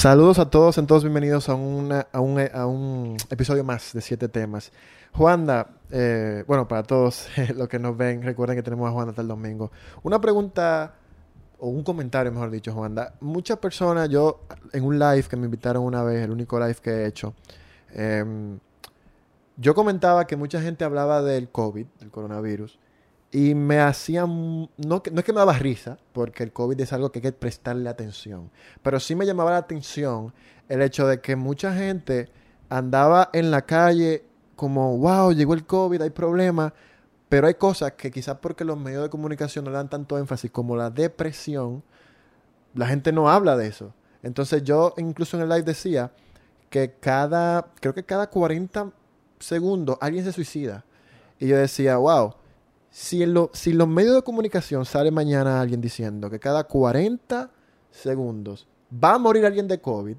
Saludos a todos, en todos bienvenidos a, una, a, un, a un episodio más de siete temas. Juanda, eh, bueno, para todos los que nos ven, recuerden que tenemos a Juanda hasta el domingo. Una pregunta, o un comentario, mejor dicho, Juanda. Muchas personas, yo en un live que me invitaron una vez, el único live que he hecho, em, yo comentaba que mucha gente hablaba del COVID, del coronavirus, y me hacían, no, no es que me daba risa, porque el COVID es algo que hay que prestarle atención, pero sí me llamaba la atención el hecho de que mucha gente andaba en la calle como, wow, llegó el COVID, hay problemas, pero hay cosas que quizás porque los medios de comunicación no le dan tanto énfasis como la depresión, la gente no habla de eso. Entonces yo incluso en el live decía que cada, creo que cada 40 segundos alguien se suicida. Y yo decía, wow, si en, si los medios de comunicación sale mañana alguien diciendo que cada 40 segundos va a morir alguien de COVID,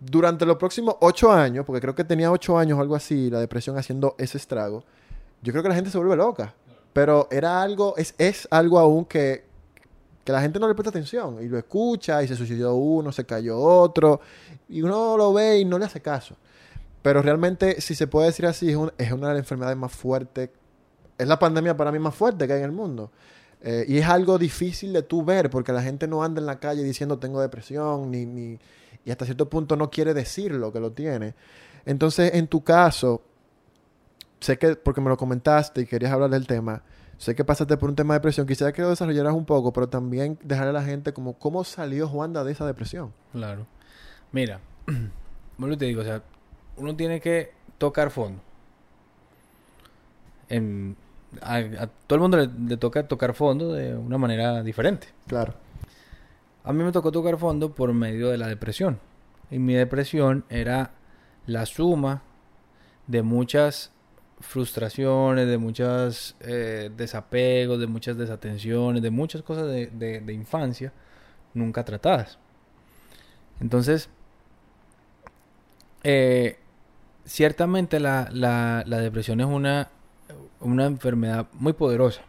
durante los próximos 8 años, porque creo que tenía 8 años o algo así, la depresión haciendo ese estrago, yo creo que la gente se vuelve loca. Pero era algo, es, es algo aún que, que la gente no le presta atención y lo escucha y se suicidó uno, se cayó otro y uno lo ve y no le hace caso. Pero realmente, si se puede decir así, es, es una de las enfermedades más fuertes es la pandemia para mí más fuerte que hay en el mundo. Eh, y es algo difícil de tú ver porque la gente no anda en la calle diciendo tengo depresión ni, ni, y hasta cierto punto no quiere decirlo que lo tiene. Entonces, en tu caso, sé que porque me lo comentaste y querías hablar del tema, sé que pasaste por un tema de depresión, quisiera que lo desarrollaras un poco, pero también dejarle a la gente como cómo salió Juanda de esa depresión. Claro. Mira, bueno, te digo, o sea, uno tiene que tocar fondo. En, a, todo el mundo le, toca tocar fondo de una manera diferente. Claro. A mí me tocó tocar fondo por medio de la depresión. Y mi depresión era la suma de muchas frustraciones, de muchos eh, desapegos, de muchas desatenciones, de muchas cosas de, infancia nunca tratadas. Entonces, eh, ciertamente la, la depresión es una una enfermedad muy poderosa.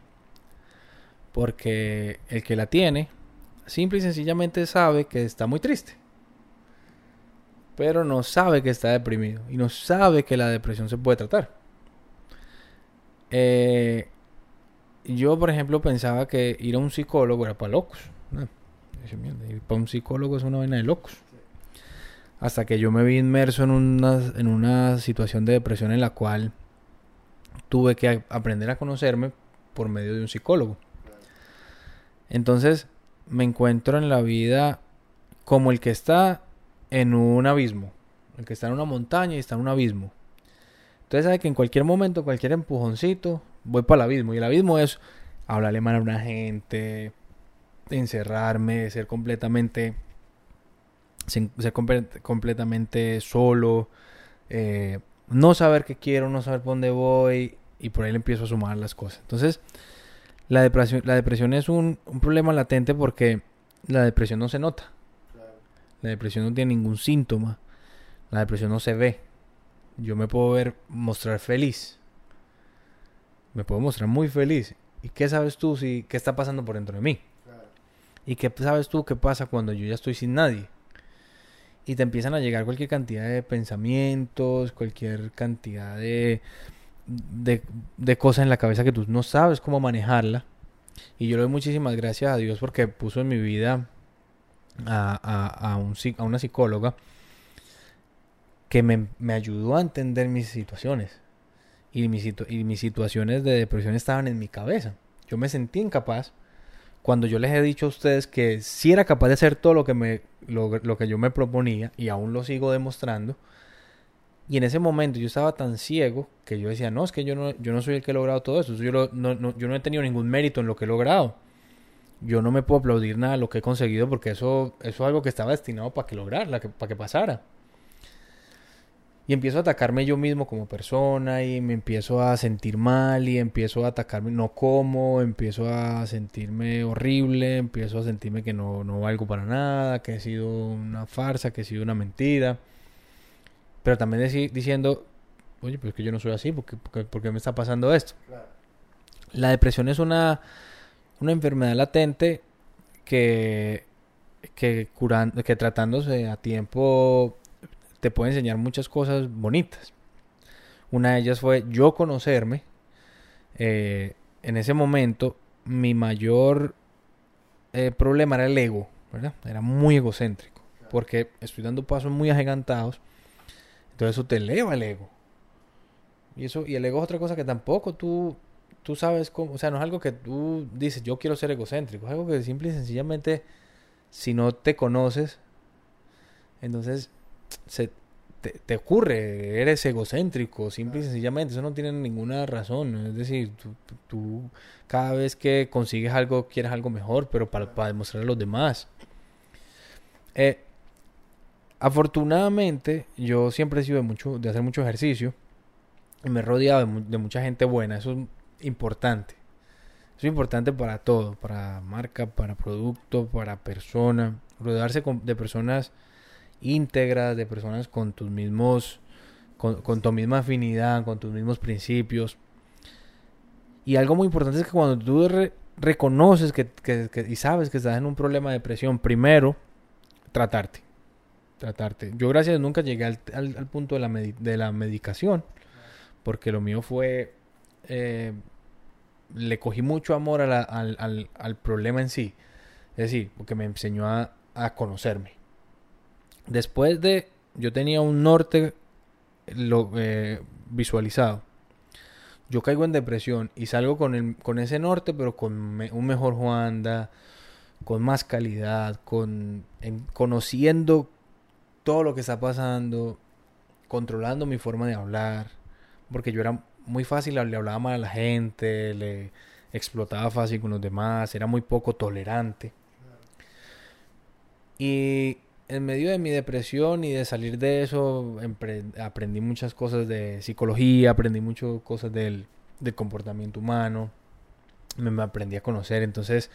Porque el que la tiene, simple y sencillamente sabe que está muy triste. Pero no sabe que está deprimido. Y no sabe que la depresión se puede tratar. Eh, yo, por ejemplo, pensaba que ir a un psicólogo era para locos. ir para un psicólogo es una vaina de locos. Hasta que yo me vi inmerso en una, en una situación de depresión en la cual tuve que aprender a conocerme por medio de un psicólogo. Entonces me encuentro en la vida como el que está en un abismo, el que está en una montaña y está en un abismo. Entonces sabe que en cualquier momento, cualquier empujoncito, voy para el abismo. Y el abismo es hablarle mal a una gente, encerrarme, ser completamente, ser completamente solo, eh, no saber qué quiero, no saber por dónde voy y por ahí le empiezo a sumar las cosas. Entonces, la depresión, la depresión es un, problema latente porque la depresión no se nota. La depresión no tiene ningún síntoma. La depresión no se ve. Yo me puedo ver mostrar feliz. Me puedo mostrar muy feliz. ¿Y qué sabes tú si qué está pasando por dentro de mí? ¿Y qué sabes tú qué pasa cuando yo ya estoy sin nadie? Y te empiezan a llegar cualquier cantidad de pensamientos, cualquier cantidad de, de, cosas en la cabeza que tú no sabes cómo manejarla. Y yo le doy muchísimas gracias a Dios porque puso en mi vida a, a, un, a una psicóloga que me, me, ayudó a entender mis situaciones. Y mis, y mis situaciones de depresión estaban en mi cabeza. Yo me sentí incapaz cuando yo les he dicho a ustedes que si era capaz de hacer todo lo que, me, lo, que yo me proponía y aún lo sigo demostrando. Y en ese momento yo estaba tan ciego que yo decía, no, es que yo no, yo no soy el que he logrado todo eso. Yo, no, yo no he tenido ningún mérito en lo que he logrado. Yo no me puedo aplaudir nada de lo que he conseguido porque eso, eso es algo que estaba destinado para que lograra, para que pasara. Y empiezo a atacarme yo mismo como persona y me empiezo a sentir mal y empiezo a atacarme, no como, empiezo a sentirme horrible, empiezo a sentirme que no, no valgo para nada, que he sido una farsa, que he sido una mentira. Pero también diciendo, oye, pues es que yo no soy así, ¿por qué, me está pasando esto? La depresión es una, una enfermedad latente que, que, curando, que tratándose a tiempo te puede enseñar muchas cosas bonitas. Una de ellas fue yo conocerme. Eh, en ese momento, mi mayor eh, problema era el ego, ¿verdad? Era muy egocéntrico. Porque estoy dando pasos muy agigantados. Entonces eso te eleva el ego. Y eso, y el ego es otra cosa que tampoco tú, tú sabes cómo, o sea, no es algo que tú dices, yo quiero ser egocéntrico, es algo que simple y sencillamente, si no te conoces, entonces se, te, ocurre, eres egocéntrico, simple y sencillamente, eso no tiene ninguna razón, es decir, tú, cada vez que consigues algo, quieres algo mejor, pero para, para demostrar a los demás. Eh, afortunadamente, yo siempre he sido de, mucho, de hacer mucho ejercicio, y me he rodeado de, de mucha gente buena, eso es importante. Eso es importante para todo, para marca, para producto, para persona. Rodearse de personas íntegras, de personas con tus mismos, con, tu misma afinidad, con tus mismos principios. Y algo muy importante es que cuando tú reconoces que, y sabes que estás en un problema de depresión, primero, tratarte. Tratarte. Yo gracias nunca llegué al, punto de la, de la medicación, porque lo mío fue... Eh, le cogí mucho amor al, problema en sí. Es decir, porque me enseñó a, a conocerme después de yo tenía un norte lo, eh, visualizado. Yo caigo en depresión y salgo con, el, con ese norte, pero con un mejor Juanda, con más calidad, con conociendo todo lo que está pasando, controlando mi forma de hablar, porque yo era muy fácil, le hablaba mal a la gente, le explotaba fácil con los demás, era muy poco tolerante. Y en medio de mi depresión y de salir de eso, aprendí muchas cosas de psicología, aprendí muchas cosas del, comportamiento humano, me, aprendí a conocer, entonces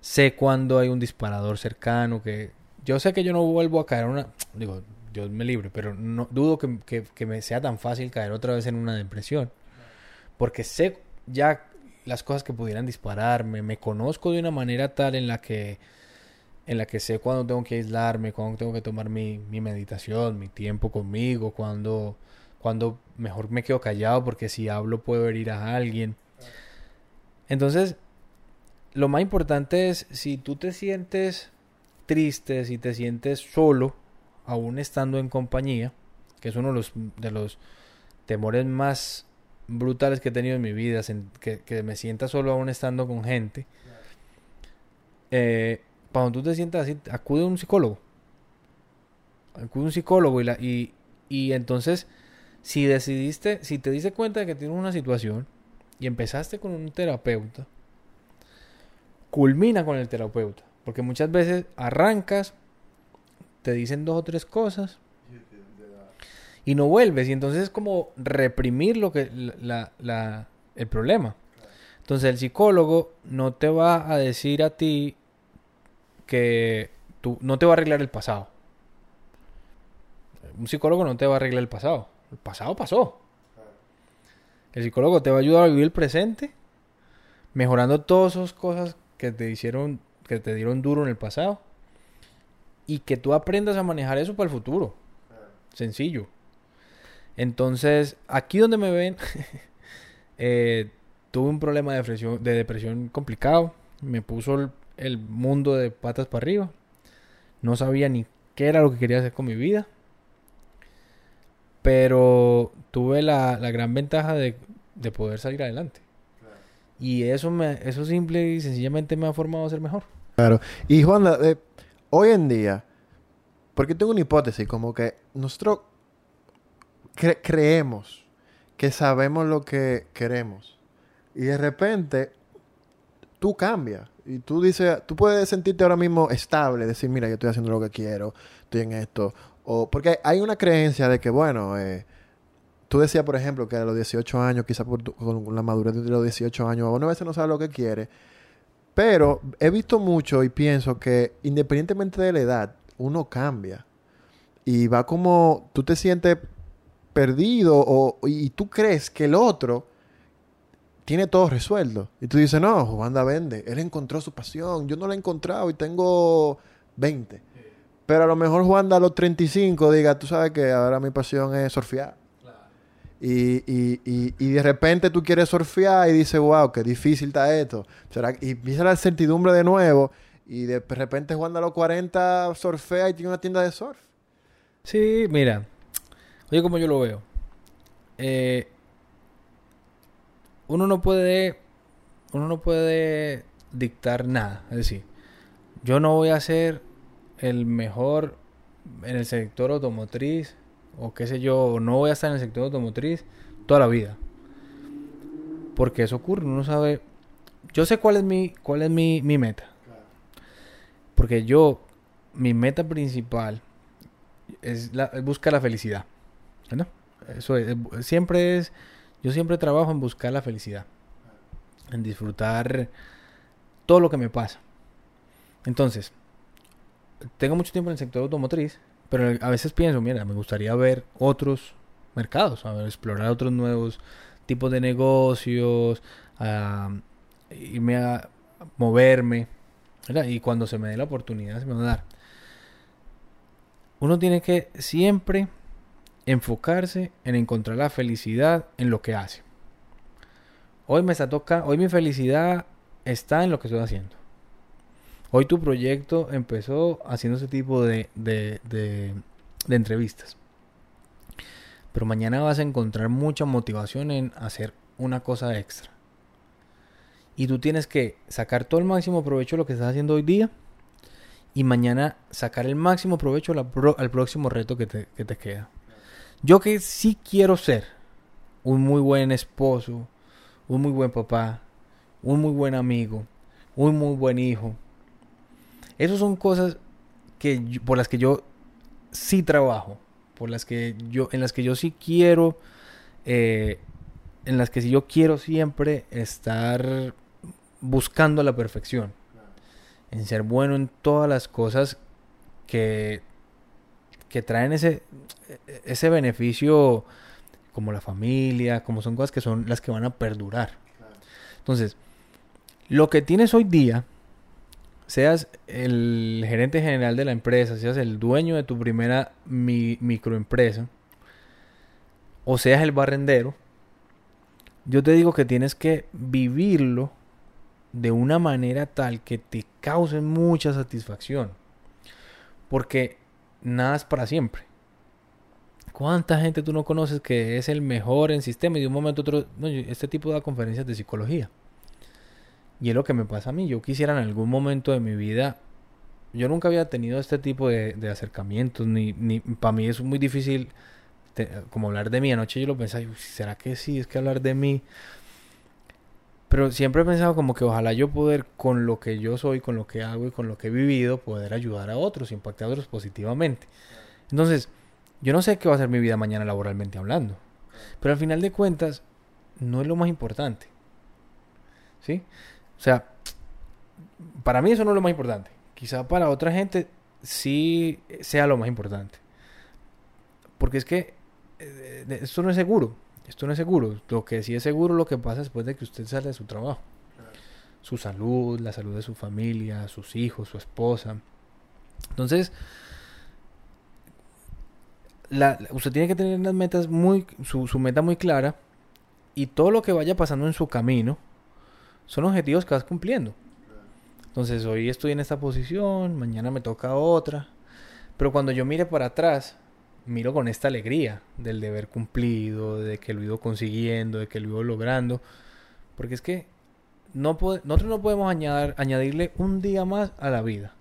sé cuando hay un disparador cercano, que yo sé que yo no vuelvo a caer una, digo, Dios me libre, pero no dudo que, que me sea tan fácil caer otra vez en una depresión, porque sé ya las cosas que pudieran dispararme, me conozco de una manera tal en la que en la que sé cuándo tengo que aislarme, cuándo tengo que tomar mi, meditación, mi tiempo conmigo, cuándo, cuando mejor me quedo callado porque si hablo puedo herir a alguien. Entonces, lo más importante es si tú te sientes triste, si te sientes solo, aún estando en compañía, que es uno de los, de los temores más brutales que he tenido en mi vida, que, que me sienta solo aún estando con gente. Eh, cuando tú te sientas así, acude a un psicólogo. Acude a un psicólogo y, y, y entonces, si decidiste, si te diste cuenta de que tienes una situación y empezaste con un terapeuta, culmina con el terapeuta. Porque muchas veces arrancas, te dicen dos o tres cosas y no vuelves. Y entonces es como reprimir lo que la, la, el problema. Entonces el psicólogo no te va a decir a ti que tú no te va a arreglar el pasado. Un psicólogo no te va a arreglar el pasado. El pasado pasó. El psicólogo te va a ayudar a vivir el presente, mejorando todas esas cosas que te hicieron, que te dieron duro en el pasado, y que tú aprendas a manejar eso para el futuro. Sencillo. Entonces, aquí donde me ven, eh, tuve un problema de depresión, de depresión complicado. Me puso el el mundo de patas para arriba. No sabía ni qué era lo que quería hacer con mi vida. Pero tuve la, gran ventaja de, poder salir adelante. Y eso, me, eso simple y sencillamente me ha formado a ser mejor. Claro. Y Juan, eh, hoy en día, porque tengo una hipótesis, como que nosotros creemos que sabemos lo que queremos. Y de repente, tú cambias. Y tú dices, tú puedes sentirte ahora mismo estable, decir, mira, yo estoy haciendo lo que quiero, estoy en esto. O, porque hay una creencia de que, bueno, eh, tú decías, por ejemplo, que a los 18 años, quizás con la madurez de los 18 años, uno a veces no sabe lo que quiere. Pero he visto mucho y pienso que independientemente de la edad, uno cambia. Y va como, tú te sientes perdido o, y tú crees que el otro tiene todo resuelto. Y tú dices, no, Juanda vende. Él encontró su pasión. Yo no la he encontrado y tengo 20. Pero a lo mejor Juan a los 35 diga, tú sabes que ahora mi pasión es surfear. Y, y, y, y, de repente tú quieres surfear y dices, wow, qué difícil está esto. ¿Será? Y empieza la certidumbre de nuevo. Y de repente Juan a los 40 surfea y tiene una tienda de surf. Sí, mira. Oye, como yo lo veo. Eh, uno no puede. Uno no puede dictar nada. Es decir, yo no voy a ser el mejor en el sector automotriz o qué sé yo, no voy a estar en el sector automotriz toda la vida. Porque eso ocurre, uno sabe. Yo sé cuál es mi, cuál es mi, mi meta. Porque yo, mi meta principal es, la, buscar la felicidad. Eso siempre es, yo siempre trabajo en buscar la felicidad. En disfrutar todo lo que me pasa. Entonces, tengo mucho tiempo en el sector automotriz, pero a veces pienso, mira, me gustaría ver otros mercados, a explorar otros nuevos tipos de negocios, irme a moverme, y cuando se me dé la oportunidad se me va a dar. Uno tiene que siempre enfocarse en encontrar la felicidad en lo que hace. Hoy me está tocando, hoy mi felicidad está en lo que estoy haciendo. Hoy tu proyecto empezó haciendo ese tipo de, de, de, entrevistas. Pero mañana vas a encontrar mucha motivación en hacer una cosa extra. Y tú tienes que sacar todo el máximo provecho de lo que estás haciendo hoy día. Y mañana sacar el máximo provecho al, próximo reto que te, que te queda. Yo que sí quiero ser un muy buen esposo, un muy buen papá, un muy buen amigo, un muy buen hijo, esas son cosas que por las que yo sí trabajo, por las que yo, en las que yo sí quiero, eh, en las que sí yo quiero siempre estar buscando la perfección, en ser bueno en todas las cosas que, que traen ese, ese beneficio como la familia, como son cosas que son las que van a perdurar. Entonces, lo que tienes hoy día seas el gerente general de la empresa, seas el dueño de tu primera microempresa, o seas el barrendero, yo te digo que tienes que vivirlo de una manera tal que te cause mucha satisfacción. Porque nada es para siempre. ¿Cuánta gente tú no conoces que es el mejor en sistema y de un momento a otro, este tipo da conferencias de psicología? Y es lo que me pasa a mí. Yo quisiera en algún momento de mi vida. Yo nunca había tenido este tipo de, acercamientos. Ni, ni para mí es muy difícil como hablar de mí. Anoche yo lo pensaba, ¿será que sí? Es que hablar de mí. Pero siempre he pensado como que ojalá yo poder, con lo que yo soy, con lo que hago y con lo que he vivido, poder ayudar a otros, impactar a otros positivamente. Entonces, yo no sé qué va a ser mi vida mañana laboralmente hablando. Pero al final de cuentas, no es lo más importante. ¿Sí? O sea, para mí eso no es lo más importante. Quizá para otra gente sí sea lo más importante. Porque es que eh, esto no es seguro. Esto no es seguro. Lo que sí es seguro lo que pasa después de que usted sale de su trabajo. Su salud, la salud de su familia, sus hijos, su esposa. Entonces, usted tiene que tener las metas muy, su, su meta muy clara y todo lo que vaya pasando en su camino son objetivos que vas cumpliendo. Entonces hoy estoy en esta posición, mañana me toca otra. Pero cuando yo mire para atrás, miro con esta alegría del deber cumplido, de que lo he ido consiguiendo, de que lo he logrando. Porque es que no nosotros no podemos añadir, añadirle un día más a la vida.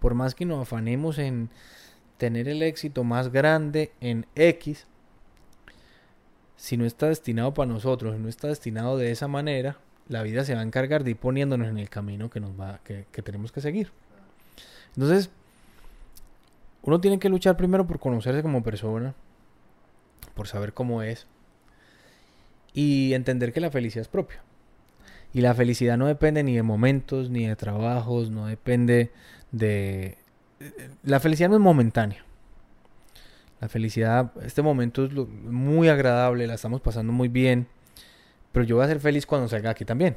Por más que nos afanemos en tener el éxito más grande en X, si no está destinado para nosotros, si no está destinado de esa manera, la vida se va a encargar de ir poniéndonos en el camino que nos va, que, tenemos que seguir. Entonces, uno tiene que luchar primero por conocerse como persona, por saber cómo es y entender que la felicidad es propia. Y la felicidad no depende ni de momentos, ni de trabajos, no depende de... La felicidad no es momentánea. La felicidad, este momento es muy agradable, la estamos pasando muy bien pero yo voy a ser feliz cuando salga aquí también.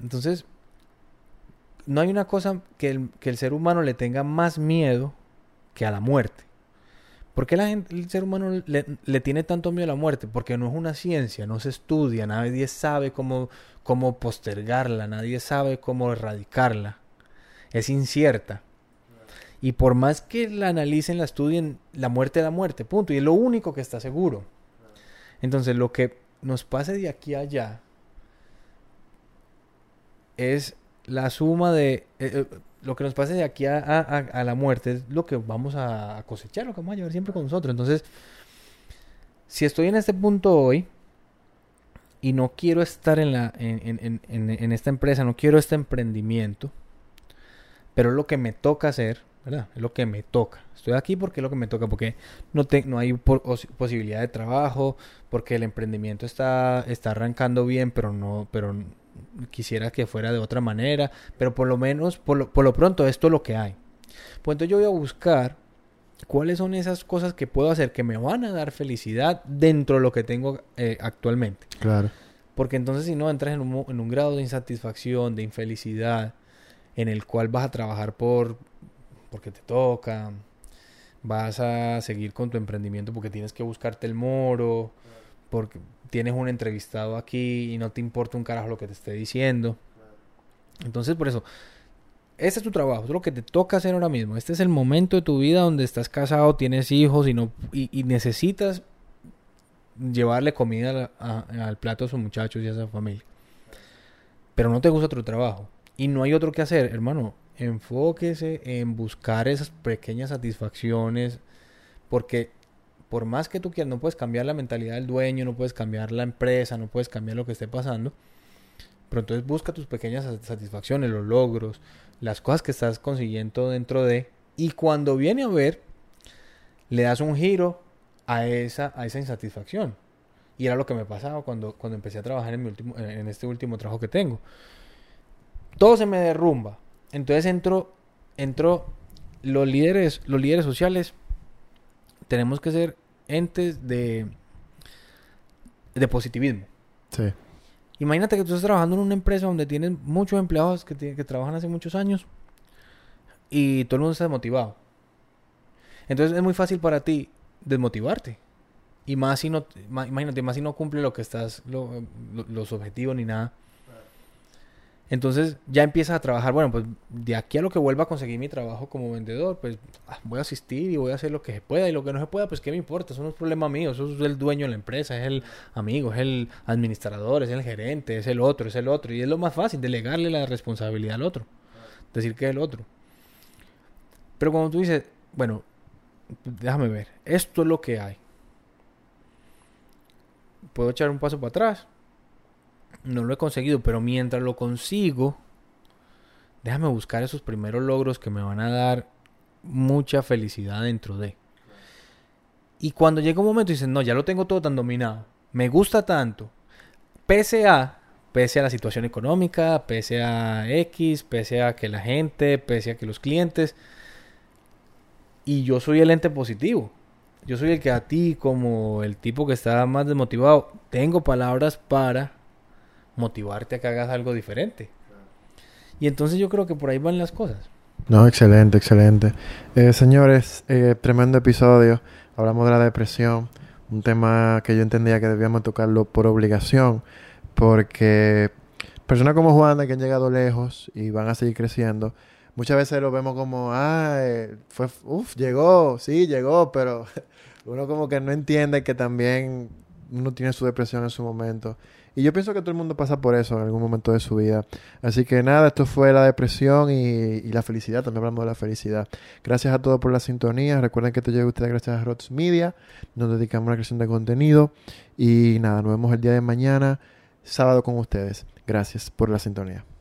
Entonces, no hay una cosa que el, que el ser humano le tenga más miedo que a la muerte. ¿Por qué la gente, el ser humano le, tiene tanto miedo a la muerte? Porque no es una ciencia, no se estudia, nadie sabe cómo, cómo postergarla, nadie sabe cómo erradicarla. Es incierta. Y por más que la analicen, la estudien, la muerte es la muerte, punto. Y es lo único que está seguro. Entonces, lo que nos pase de aquí a allá es la suma de... eh, eh, lo que nos pase de aquí a, a- a- la muerte es lo que vamos a cosechar, lo que vamos a llevar siempre con nosotros. Entonces, si estoy en este punto hoy y no quiero estar en, la, en, en- en- en- esta empresa, no quiero este emprendimiento, pero es lo que me toca hacer, ¿verdad? Es lo que me toca. Estoy aquí porque es lo que me toca, porque no, te, no hay po- os- posibilidad de trabajo, porque el emprendimiento está, está arrancando bien, pero no, pero quisiera que fuera de otra manera, pero por lo menos, por lo, por lo pronto, esto es lo que hay. Pues entonces yo voy a buscar cuáles son esas cosas que puedo hacer que me van a dar felicidad dentro de lo que tengo eh, actualmente. Claro. Porque entonces si no entras en un, en un grado de insatisfacción, de infelicidad, en el cual vas a trabajar por porque te toca, vas a seguir con tu emprendimiento porque tienes que buscarte el moro, porque tienes un entrevistado aquí y no te importa un carajo lo que te esté diciendo. Entonces por eso, este es tu trabajo, es lo que te toca hacer ahora mismo. Este es el momento de tu vida donde estás casado, tienes hijos y, no, y, necesitas llevarle comida al plato a sus muchachos y a esa familia. Pero no te gusta tu trabajo y no hay otro que hacer, hermano. Enfóquese en buscar esas pequeñas satisfacciones porque por más que tú quieras, no puedes cambiar la mentalidad del dueño, no puedes cambiar la empresa, no puedes cambiar lo que esté pasando. Pero entonces busca tus pequeñas sat- satisfacciones, los logros, las cosas que estás consiguiendo dentro de. Y cuando viene a ver, le das un giro a esa, a esa insatisfacción. Y era lo que me pasaba cuando, cuando empecé a trabajar en, mi último, en este último trabajo que tengo. Todo se me derrumba. Entonces entro, entro los líderes, los líderes sociales tenemos que ser entes de, de positivismo. Sí. Imagínate que tú estás trabajando en una empresa donde tienes muchos empleados que, que trabajan hace muchos años y todo el mundo está desmotivado. Entonces es muy fácil para ti desmotivarte. Y más si no, ma- imagínate, más si no cumple lo que estás, lo- lo- los objetivos ni nada. Entonces ya empiezas a trabajar, bueno, pues de aquí a lo que vuelva a conseguir mi trabajo como vendedor, pues ah, voy a asistir y voy a hacer lo que se pueda y lo que no se pueda, pues qué me importa, eso no es problema mío, eso es el dueño de la empresa, es el amigo, es el administrador, es el gerente, es el otro, es el otro, y es lo más fácil, delegarle la responsabilidad al otro, decir que es el otro. Pero cuando tú dices, bueno, déjame ver, esto es lo que hay. Puedo echar un paso para atrás. No lo he conseguido, pero mientras lo consigo, déjame buscar esos primeros logros que me van a dar mucha felicidad dentro de. Y cuando llega un momento y dices, no, ya lo tengo todo tan dominado, me gusta tanto, pese a, pese a la situación económica, pese a X, pese a que la gente, pese a que los clientes, y yo soy el ente positivo. Yo soy el que a ti, como el tipo que está más desmotivado, tengo palabras para motivarte a que hagas algo diferente. Y entonces yo creo que por ahí van las cosas. No, excelente, excelente. Eh, señores, eh, tremendo episodio. Hablamos de la depresión, un tema que yo entendía que debíamos tocarlo por obligación, porque personas como Juan, que han llegado lejos y van a seguir creciendo, muchas veces lo vemos como, ah, fue, uff, llegó, sí, llegó, pero uno como que no entiende que también uno tiene su depresión en su momento. Y yo pienso que todo el mundo pasa por eso en algún momento de su vida. Así que nada, esto fue la depresión y, la felicidad. También hablamos de la felicidad. Gracias a todos por la sintonía. Recuerden que esto llega a ustedes gracias a Rots Media. Nos dedicamos a la creación de contenido. Y nada, nos vemos el día de mañana, sábado con ustedes. Gracias por la sintonía.